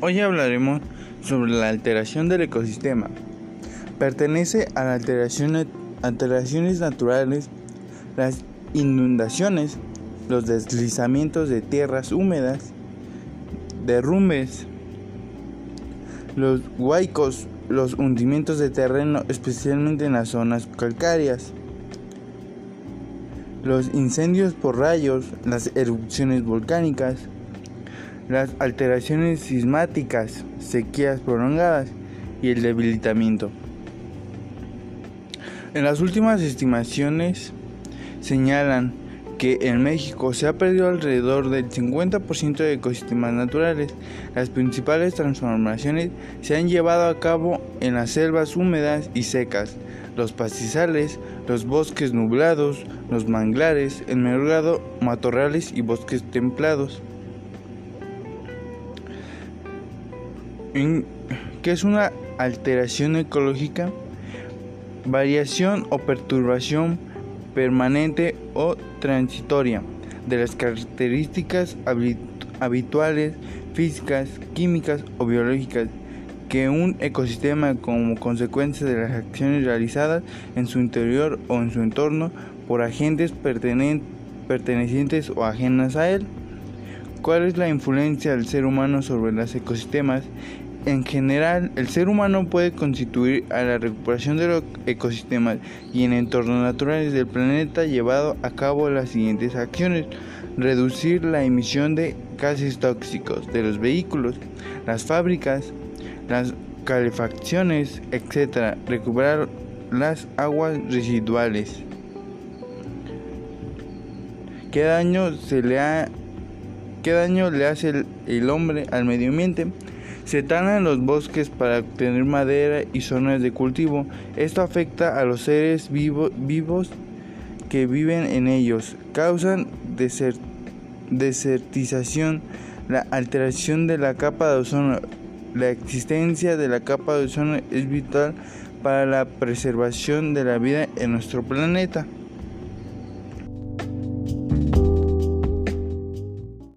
Hoy hablaremos sobre la alteración del ecosistema. Pertenece a las alteraciones naturales, las inundaciones, los deslizamientos de tierras húmedas, derrumbes, los huaicos, los hundimientos de terreno, especialmente en las zonas calcáreas, los incendios por rayos, las erupciones volcánicas, las alteraciones sismáticas, sequías prolongadas y el debilitamiento. En las últimas estimaciones señalan que en México se ha perdido alrededor del 50% de ecosistemas naturales. Las principales transformaciones se han llevado a cabo en las selvas húmedas y secas, los pastizales, los bosques nublados, los manglares, el mergado, matorrales y bosques templados. ¿Qué es una alteración ecológica? Variación o perturbación permanente o transitoria de las características habituales físicas, químicas o biológicas que un ecosistema como consecuencia de las acciones realizadas en su interior o en su entorno por agentes pertenecientes o ajenas a él. ¿Cuál es la influencia del ser humano sobre los ecosistemas en general, el ser humano puede constituir a la recuperación de los ecosistemas y en entornos naturales del planeta llevado a cabo las siguientes acciones. Reducir la emisión de gases tóxicos de los vehículos, las fábricas, las calefacciones, etc. Recuperar las aguas residuales. ¿Qué daño, se le, ha, qué daño le hace el, hombre al medio ambiente? Se talan los bosques para obtener madera y zonas de cultivo. Esto afecta a los seres vivos que viven en ellos. Causan desertización, la alteración de la capa de ozono. La existencia de la capa de ozono es vital para la preservación de la vida en nuestro planeta.